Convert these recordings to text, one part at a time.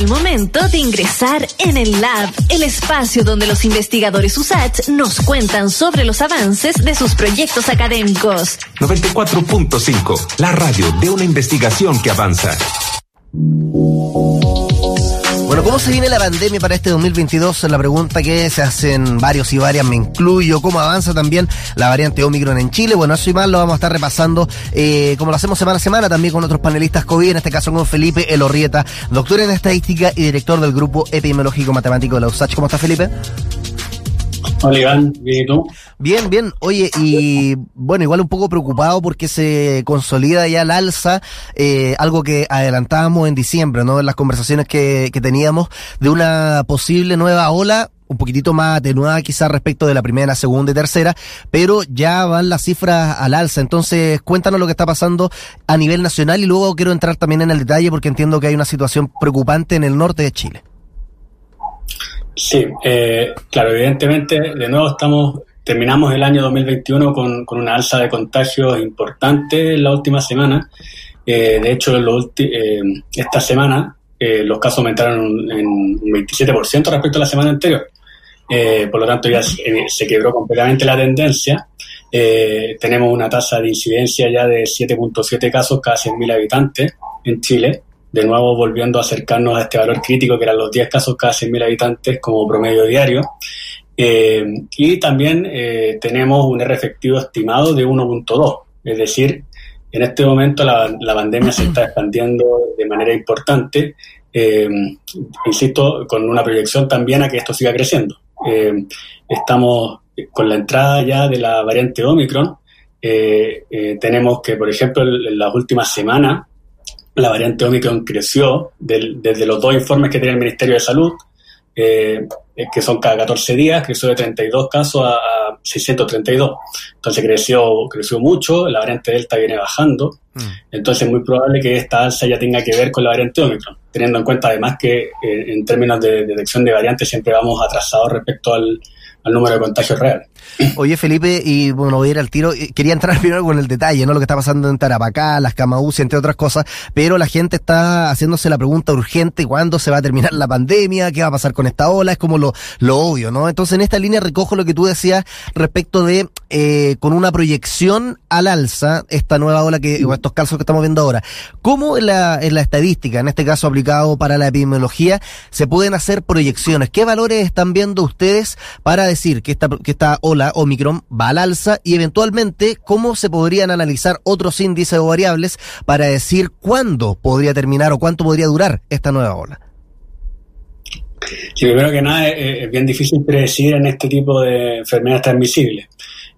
El momento de ingresar en el Lab, el espacio donde los investigadores USACH nos cuentan sobre los avances de sus proyectos académicos. 94.5, la radio de una investigación que avanza. ¿Cómo se viene la pandemia para este 2022? Es la pregunta que se hacen varios y varias, me incluyo. ¿Cómo avanza también la variante Omicron en Chile? Bueno, eso y más lo vamos a estar repasando, eh, como lo hacemos semana a semana, también con otros panelistas COVID, en este caso con Felipe Elorrieta, doctor en estadística y director del grupo epidemiológico matemático de la USACH. ¿Cómo está Felipe? Hola bien y tú. Bien, bien. Oye, y bueno, igual un poco preocupado porque se consolida ya el alza, eh, algo que adelantábamos en diciembre, ¿no? En las conversaciones que, que teníamos de una posible nueva ola un poquitito más atenuada quizás respecto de la primera, segunda y tercera, pero ya van las cifras al alza. Entonces, cuéntanos lo que está pasando a nivel nacional y luego quiero entrar también en el detalle porque entiendo que hay una situación preocupante en el norte de Chile. Sí, eh, claro, evidentemente, de nuevo estamos, terminamos el año 2021 con, con una alza de contagios importante en la última semana. Eh, de hecho, eh, esta semana eh, los casos aumentaron en un 27% respecto a la semana anterior. Eh, por lo tanto, ya se, se quebró completamente la tendencia. Tenemos una tasa de incidencia ya de 7.7 casos cada 100.000 habitantes en Chile de nuevo volviendo a acercarnos a este valor crítico que eran los 10 casos cada 100.000 habitantes como promedio diario. Eh, y también eh, tenemos un R efectivo estimado de 1.2, es decir, en este momento la, la, pandemia se está expandiendo de manera importante, eh, insisto, con una proyección también a que esto siga creciendo. Estamos con la entrada ya de la variante Omicron, tenemos que, por ejemplo, en las últimas semanas, la variante Omicron creció del, desde los dos informes que tiene el Ministerio de Salud, eh, que son cada 14 días, creció de 32 casos a, a, 632. Entonces creció, creció mucho, la variante Delta viene bajando, mm. entonces es muy probable que esta alza ya tenga que ver con la variante Omicron, teniendo en cuenta además que eh, en términos de detección de variantes siempre vamos atrasados respecto al, al número de contagios reales. Oye, Felipe, y bueno, voy a ir al tiro. Quería entrar primero con el detalle, ¿no? Lo que está pasando en Tarapacá, las Camaús, entre otras cosas, pero la gente está haciéndose la pregunta urgente, ¿cuándo se va a terminar la pandemia? ¿Qué va a pasar con esta ola? Es como lo, lo obvio, ¿no? Entonces, en esta línea recojo lo que tú decías respecto de, eh, con una proyección al alza, esta nueva ola que, o estos casos que estamos viendo ahora. ¿Cómo en la, en la estadística, en este caso aplicado para la epidemiología, se pueden hacer proyecciones? ¿Qué valores están viendo ustedes para decir que esta, que esta ola Omicron va al alza y eventualmente cómo se podrían analizar otros índices o variables para decir cuándo podría terminar o cuánto podría durar esta nueva ola? Sí, primero que nada es, es bien difícil predecir en este tipo de enfermedades transmisibles.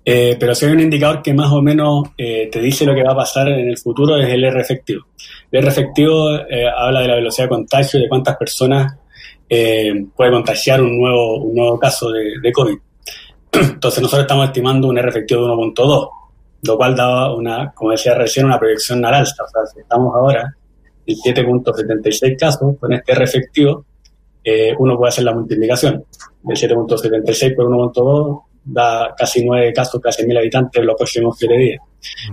Eh, pero si hay un indicador que más o menos eh, te dice lo que va a pasar en el futuro es el R efectivo. El R efectivo eh, habla de la velocidad de contagio de cuántas personas eh, puede contagiar un nuevo, un nuevo caso de, COVID. Entonces nosotros estamos estimando un R efectivo de 1.2, lo cual da una, como decía recién, una proyección al alza. O sea, si estamos ahora en 7.76 casos con este R efectivo, eh, uno puede hacer la multiplicación del 7.76 por 1.2 da casi 9 casos, casi 1.000 habitantes en los próximos 7 días.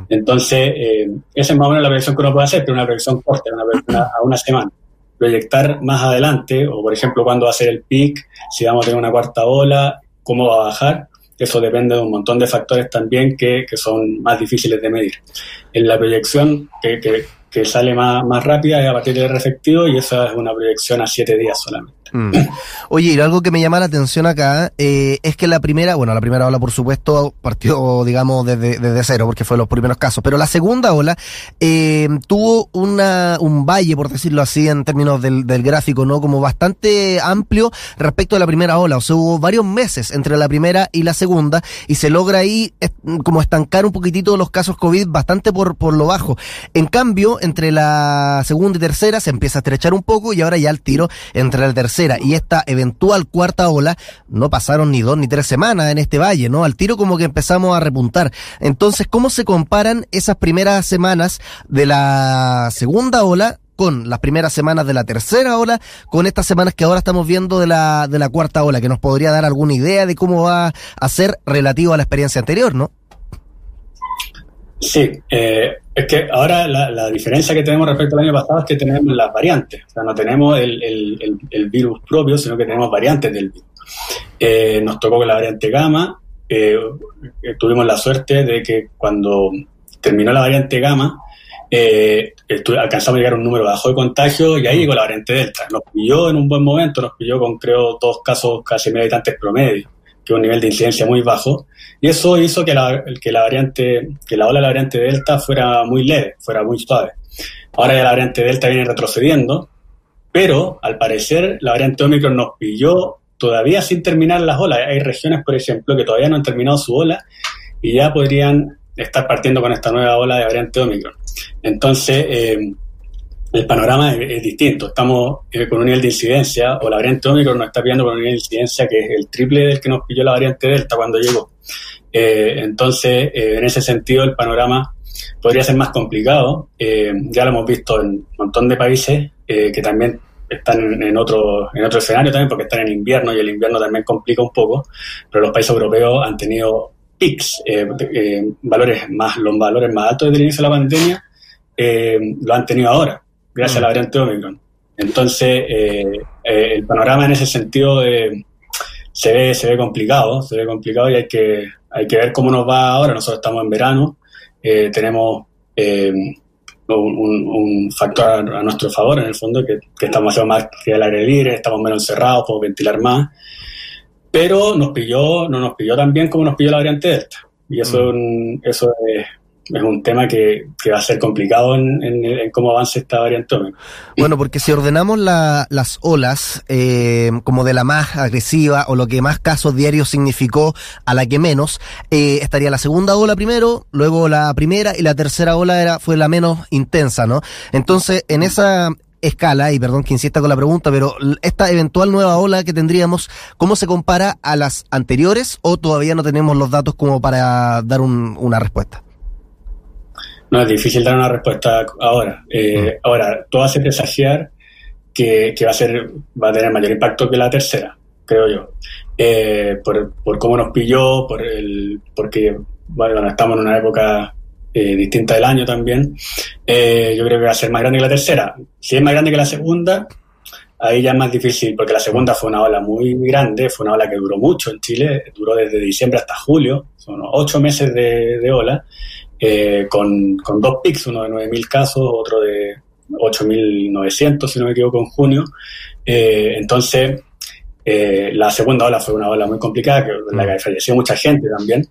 Entonces, eh, esa es más o menos la proyección que uno puede hacer, pero una proyección corta, una proyección a una semana. Proyectar más adelante, o por ejemplo, cuándo va a ser el pic, si vamos a tener una cuarta ola, cómo va a bajar, eso depende de un montón de factores también que, que son más difíciles de medir. En la proyección que, que, sale más, más rápida es a partir del efectivo y esa es una proyección a 7 días solamente. Mm. Oye, y algo que me llama la atención acá eh, es que la primera, bueno, la primera ola, por supuesto, partió, digamos, desde, cero, porque fue los primeros casos, pero la segunda ola eh, tuvo una, un valle, por decirlo así, en términos del, del, gráfico, ¿no? Como bastante amplio respecto a la primera ola. O sea, hubo varios meses entre la primera y la segunda, y se logra ahí como estancar un poquitito los casos COVID bastante por, por lo bajo. En cambio, entre la segunda y tercera se empieza a estrechar un poco, y ahora ya el tiro entre la tercera y esta eventual cuarta ola, no pasaron ni dos ni tres semanas en este valle, ¿no? Al tiro como que empezamos a repuntar. Entonces, ¿cómo se comparan esas primeras semanas de la segunda ola con las primeras semanas de la tercera ola, con estas semanas que ahora estamos viendo de la, de la cuarta ola, que nos podría dar alguna idea de cómo va a ser relativo a la experiencia anterior, ¿no? Sí, eh, es que ahora la, diferencia que tenemos respecto al año pasado es que tenemos las variantes. O sea, no tenemos el, virus propio, sino que tenemos variantes del virus. Eh, nos tocó con la variante gamma. Eh, tuvimos la suerte de que cuando terminó la variante gamma, alcanzamos a llegar a un número bajo de contagio y ahí llegó la variante delta. Nos pilló en un buen momento, nos pilló con creo dos casos casi mil habitantes promedio un nivel de incidencia muy bajo, y eso hizo que la, que la variante, que la ola de la variante Delta fuera muy leve, fuera muy suave. Ahora ya la variante Delta viene retrocediendo, pero al parecer la variante Omicron nos pilló todavía sin terminar las olas. Hay regiones, por ejemplo, que todavía no han terminado su ola y ya podrían estar partiendo con esta nueva ola de variante Omicron. Entonces, eh, el panorama es, distinto. Estamos eh, con un nivel de incidencia, o la variante Omicron nos está pillando con un nivel de incidencia que es el triple del que nos pilló la variante Delta cuando llegó. Eh, entonces, eh, en ese sentido, el panorama podría ser más complicado. ya lo hemos visto en un montón de países que también están en otro, en otro escenario también, porque están en invierno y el invierno también complica un poco, pero los países europeos han tenido pics, valores más, los valores más altos desde el inicio de la pandemia, lo han tenido ahora gracias a la variante Omicron. Entonces, eh, eh, el panorama en ese sentido eh, se, ve, se ve complicado, se ve complicado y hay que, hay que ver cómo nos va ahora. Nosotros estamos en verano, tenemos un, factor a, nuestro favor en el fondo, que, estamos haciendo más que el aire libre, estamos menos encerrados, podemos ventilar más, pero nos pilló, no nos pilló tan bien como nos pilló la variante Delta. Y eso, mm. eso es, es un tema que, va a ser complicado en, cómo avance esta variante Bueno, porque si ordenamos las olas eh, como de la más agresiva o lo que más casos diarios significó a la que menos, eh, estaría la segunda ola primero, luego la primera y la tercera ola era fue la menos intensa, ¿no? Entonces, en esa escala, y perdón que insista con la pregunta, pero esta eventual nueva ola que tendríamos, ¿cómo se compara a las anteriores o todavía no tenemos los datos como para dar una respuesta? No, es difícil dar una respuesta ahora. Eh, mm. Ahora, todo hace presagiar que, que, va a ser, va a tener mayor impacto que la tercera, creo yo. Eh, por, por, cómo nos pilló, por el, porque bueno, estamos en una época eh, distinta del año también. yo creo que va a ser más grande que la tercera. Si es más grande que la segunda, ahí ya es más difícil, porque la segunda fue una ola muy grande, fue una ola que duró mucho en Chile, duró desde diciembre hasta julio, son ocho meses de, de ola, eh, con, con, dos pics, uno de 9.000 casos, otro de 8.900, si no me equivoco, en junio. Eh, entonces, eh, la segunda ola fue una ola muy complicada, que, en la que falleció mucha gente también.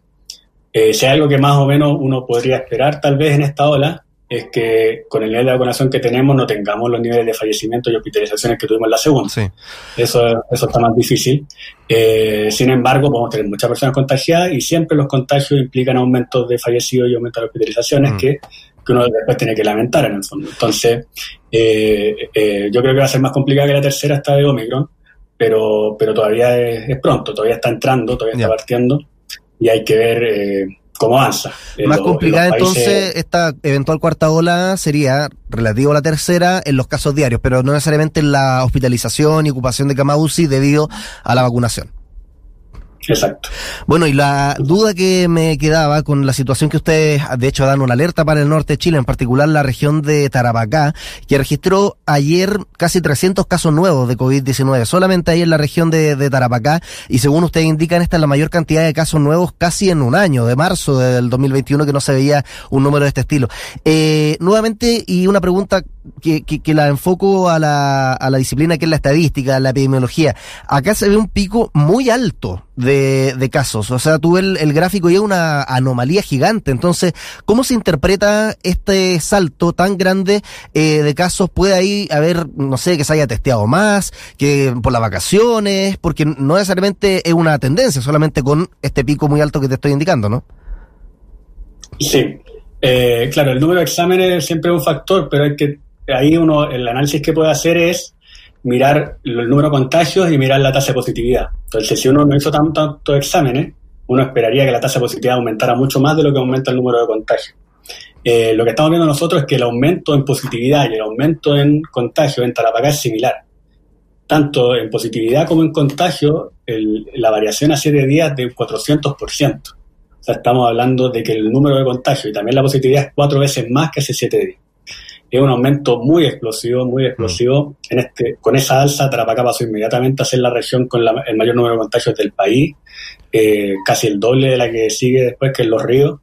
si hay algo que más o menos uno podría esperar tal vez en esta ola, es que con el nivel de vacunación que tenemos no tengamos los niveles de fallecimiento y hospitalizaciones que tuvimos en la segunda. Eso, eso está más difícil. Eh, sin embargo, podemos tener muchas personas contagiadas y siempre los contagios implican aumentos de fallecidos y aumentos de hospitalizaciones mm. que, que, uno después tiene que lamentar en el fondo. Entonces, eh, eh, yo creo que va a ser más complicada que la tercera esta de Omicron, pero, pero todavía es, pronto, todavía está entrando, todavía está partiendo y hay que ver cómo avanza. Más complicada entonces esta eventual cuarta ola sería relativo a la tercera en los casos diarios, pero no necesariamente en la hospitalización y ocupación de cama UCI debido a la vacunación. Exacto. Bueno, y la duda que me quedaba con la situación que ustedes, de hecho, dan una alerta para el norte de Chile, en particular la región de Tarapacá, que registró ayer casi 300 casos nuevos de COVID-19, solamente ahí en la región de, Tarapacá, y según ustedes indican, esta es la mayor cantidad de casos nuevos casi en un año, de marzo del 2021, que no se veía un número de este estilo. Eh, nuevamente, y una pregunta que, que, la enfoco a la, a la disciplina que es la estadística, la epidemiología. Acá se ve un pico muy alto de, de casos. O sea, tú ves el, gráfico y es una anomalía gigante. Entonces, ¿cómo se interpreta este salto tan grande eh, de casos? ¿Puede ahí haber, no sé, que se haya testeado más, que por las vacaciones? Porque no necesariamente es una tendencia, solamente con este pico muy alto que te estoy indicando, ¿no? Sí. Eh, claro, el número de exámenes siempre es un factor, pero hay que ahí uno, el análisis que puede hacer es mirar el número de contagios y mirar la tasa de positividad. Entonces, si uno no hizo tantos exámenes, uno esperaría que la tasa de positividad aumentara mucho más de lo que aumenta el número de contagios. Eh, lo que estamos viendo nosotros es que el aumento en positividad y el aumento en contagio en Tarapacá es similar. Tanto en positividad como en contagio, la variación a 7 días de un 400%. O sea, estamos hablando de que el número de contagios y también la positividad es cuatro veces más que hace siete días. Es un aumento muy explosivo, muy explosivo. En este, con esa alza, Tarapacá pasó inmediatamente a ser la región con el mayor número de contagios del país, eh, casi el doble de la que sigue después, que es Los Ríos.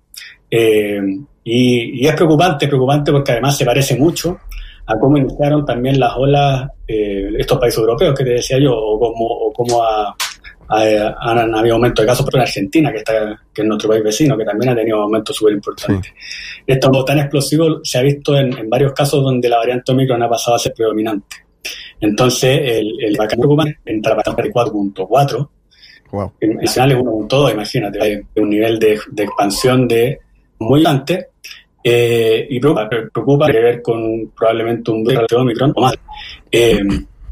Eh, y, es preocupante, preocupante porque además se parece mucho a cómo iniciaron también las olas eh, estos países europeos que te decía yo, o cómo, o cómo ha, han habido aumentos de casos, pero en Argentina, que, está, que es nuestro país vecino, que también ha tenido aumentos súper importantes. Esto tan explosivo se ha visto en, varios casos donde la variante Omicron ha pasado a ser predominante. Entonces, el, el bacán preocupante entra para 4.4. Wow. En nacional es 1.2, imagínate, hay un nivel de, de expansión de muy grande eh, y preocupa, preocupa que ver con probablemente un virus de Omicron o más. Eh,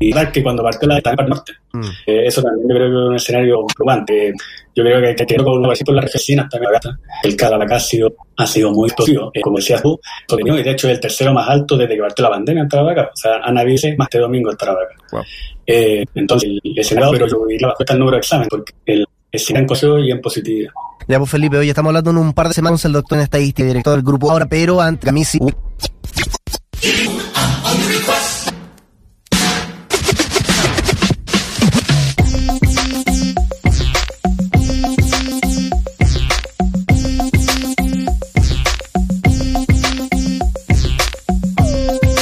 y que cuando partió la etapa norte. Mm. Eh, eso también yo creo que es un escenario preocupante. Yo creo que hay que tener con por las resinas también El Caracas ha sido, ha sido muy explosivo, eh, como decías tú, y de hecho es el tercero más alto desde que partió la pandemia en Tarapacá. O sea, Ana Vice más de domingo en Tarapacá. Eh, entonces, el escenario, pero yo diría bajo el número de exámenes, porque el es en coseo y en positividad. Ya, pues Felipe, hoy estamos hablando en un par de semanas el doctor en estadística, director del grupo ahora, pero antes, a mí sí.